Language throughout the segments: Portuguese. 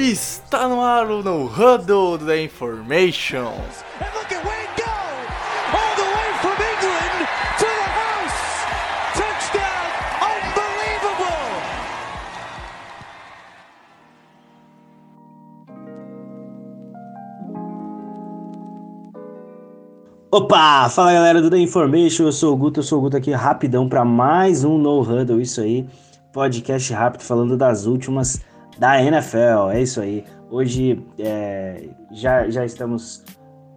Está no ar o No Huddle da Information. Opa! Fala galera do The Information, eu sou o Guto, eu sou o Guto aqui rapidão para mais um No Huddle, isso aí, podcast rápido falando das últimas da NFL, é isso aí. Hoje é, já, já estamos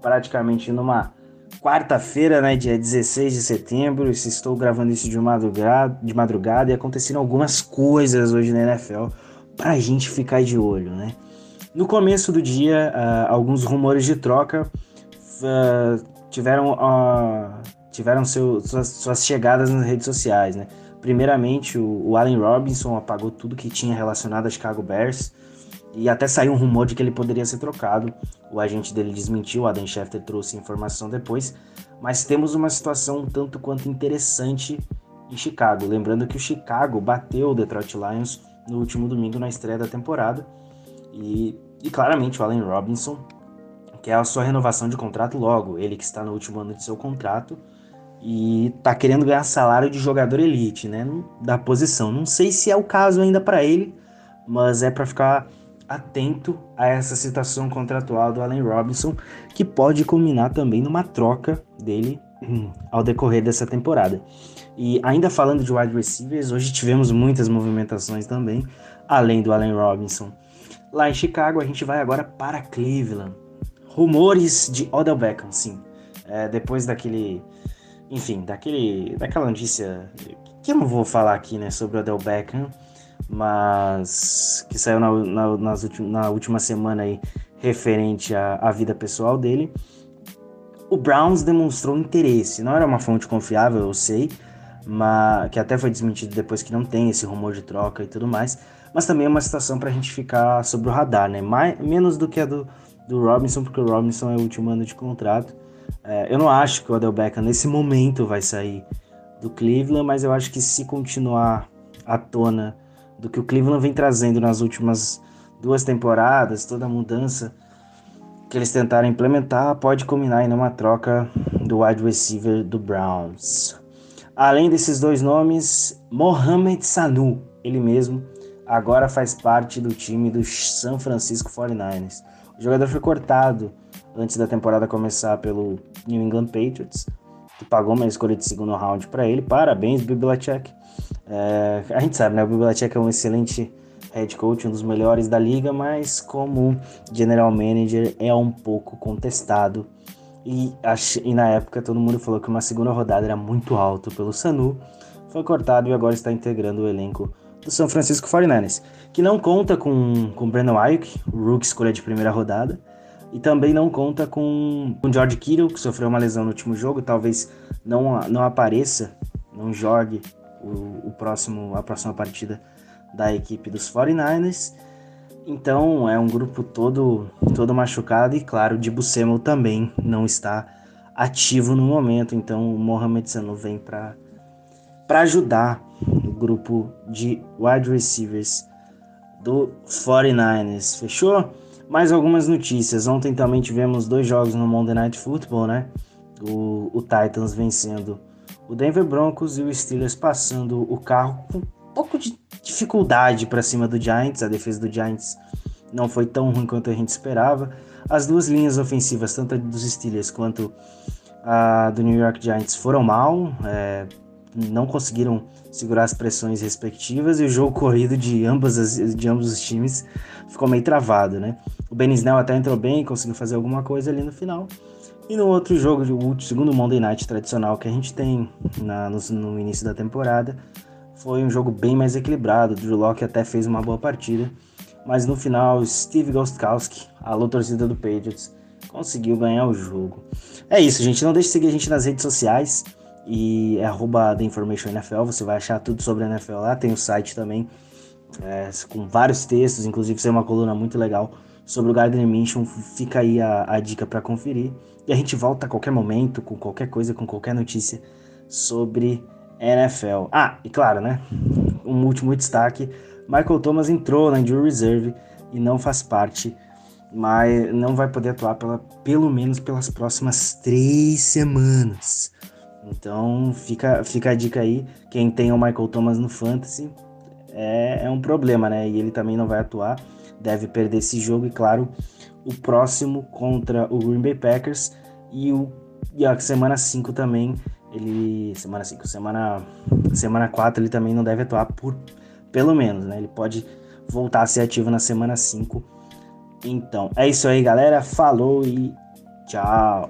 praticamente numa quarta-feira, né, dia 16 de setembro, estou gravando isso de madrugada, de madrugada e aconteceram algumas coisas hoje na NFL pra gente ficar de olho, né? No começo do dia, uh, alguns rumores de troca uh, tiveram, uh, tiveram seu, suas, suas, chegadas nas redes sociais, né? Primeiramente, o, o, Allen Robinson apagou tudo que tinha relacionado a Chicago Bears e até saiu um rumor de que ele poderia ser trocado. O agente dele desmentiu, o Adam Schefter trouxe informação depois, mas temos uma situação um tanto quanto interessante em Chicago. Lembrando que o Chicago bateu o Detroit Lions no último domingo na estreia da temporada e, e claramente o Allen Robinson que é a sua renovação de contrato logo. Ele que está no último ano de seu contrato e está querendo ganhar salário de jogador elite, né? Da posição. Não sei se é o caso ainda para ele, mas é para ficar atento a essa situação contratual do Allen Robinson, que pode culminar também numa troca dele hum, ao decorrer dessa temporada. E ainda falando de wide receivers, hoje tivemos muitas movimentações também, além do Allen Robinson. Lá em Chicago, a gente vai agora para Cleveland rumores de Odell Beckham, sim. É, depois daquele, enfim, daquele, daquela notícia que eu não vou falar aqui, né, sobre Odell Beckham, mas que saiu na, na, nas ultim, na última semana aí referente à, à vida pessoal dele. O Browns demonstrou interesse, não era uma fonte confiável, eu sei, mas que até foi desmentido depois que não tem esse rumor de troca e tudo mais, mas também é uma situação para a gente ficar sobre o radar, né? Mais, menos do que a do, do Robinson, porque o Robinson é o último ano de contrato. É, eu não acho que o Odell Beckham nesse momento vai sair do Cleveland, mas eu acho que se continuar à tona do que o Cleveland vem trazendo nas últimas duas temporadas, toda a mudança que eles tentaram implementar, pode culminar em uma troca do wide receiver do Browns. Além desses dois nomes, Mohamed Sanu, ele mesmo, agora faz parte do time do San Francisco 49ers. O jogador foi cortado antes da temporada começar pelo New England Patriots, que pagou uma escolha de segundo round para ele. Parabéns, Belichick. É, a gente sabe, né? O Belichick é um excelente head coach, um dos melhores da liga, mas como general manager é um pouco contestado. E, e na época todo mundo falou que uma segunda rodada era muito alto pelo Sanu. Foi cortado e agora está integrando o elenco do São Francisco 49ers, que não conta com, com Brandon Ayuk, o rookie escolha de primeira rodada, e também não conta com o George Kittle, que sofreu uma lesão no último jogo, talvez não, não apareça, não jogue o, o próximo, a próxima partida da equipe dos 49ers. Então é um grupo todo todo machucado e claro, de Samuel também não está ativo no momento, então o Mohamed Sanu vem para para ajudar o grupo de wide receivers do 49ers. Fechou? Mais algumas notícias. Ontem também tivemos dois jogos no Monday Night Football, né? O, o Titans vencendo o Denver Broncos e o Steelers passando o carro com um pouco de dificuldade para cima do Giants. A defesa do Giants não foi tão ruim quanto a gente esperava. As duas linhas ofensivas, tanto a dos Steelers quanto a do New York Giants, foram mal. É, não conseguiram segurar as pressões respectivas e o jogo corrido de, ambas as, de ambos os times ficou meio travado, né? O Ben Snell até entrou bem, conseguiu fazer alguma coisa ali no final. E no outro jogo, o segundo Monday Night tradicional que a gente tem na, no, no, início da temporada, foi um jogo bem mais equilibrado. O Drew Locke até fez uma boa partida, mas no final, Steve Gostkowski, alô torcida do Patriots, conseguiu ganhar o jogo. É isso, gente. Não deixe de seguir a gente nas redes sociais e é arroba The Information NFL, você vai achar tudo sobre a NFL lá, tem o site também, é, com vários textos, inclusive tem uma coluna muito legal sobre o Gardner Minshew, fica aí a, a dica para conferir. E a gente volta a qualquer momento, com qualquer coisa, com qualquer notícia sobre NFL. Ah, e claro, né, um último destaque, Michael Thomas entrou na injury reserve e não faz parte, mas não vai poder atuar pela, pelo menos pelas próximas três semanas. Então fica, fica a dica aí, quem tem o Michael Thomas no Fantasy é, é um problema, né? E ele também não vai atuar, deve perder esse jogo e claro, o próximo contra o Green Bay Packers e, o, e a semana 5 também, ele. Semana 5, semana, semana 4 ele também não deve atuar por pelo menos, né? Ele pode voltar a ser ativo na semana 5. Então, é isso aí, galera. Falou e tchau.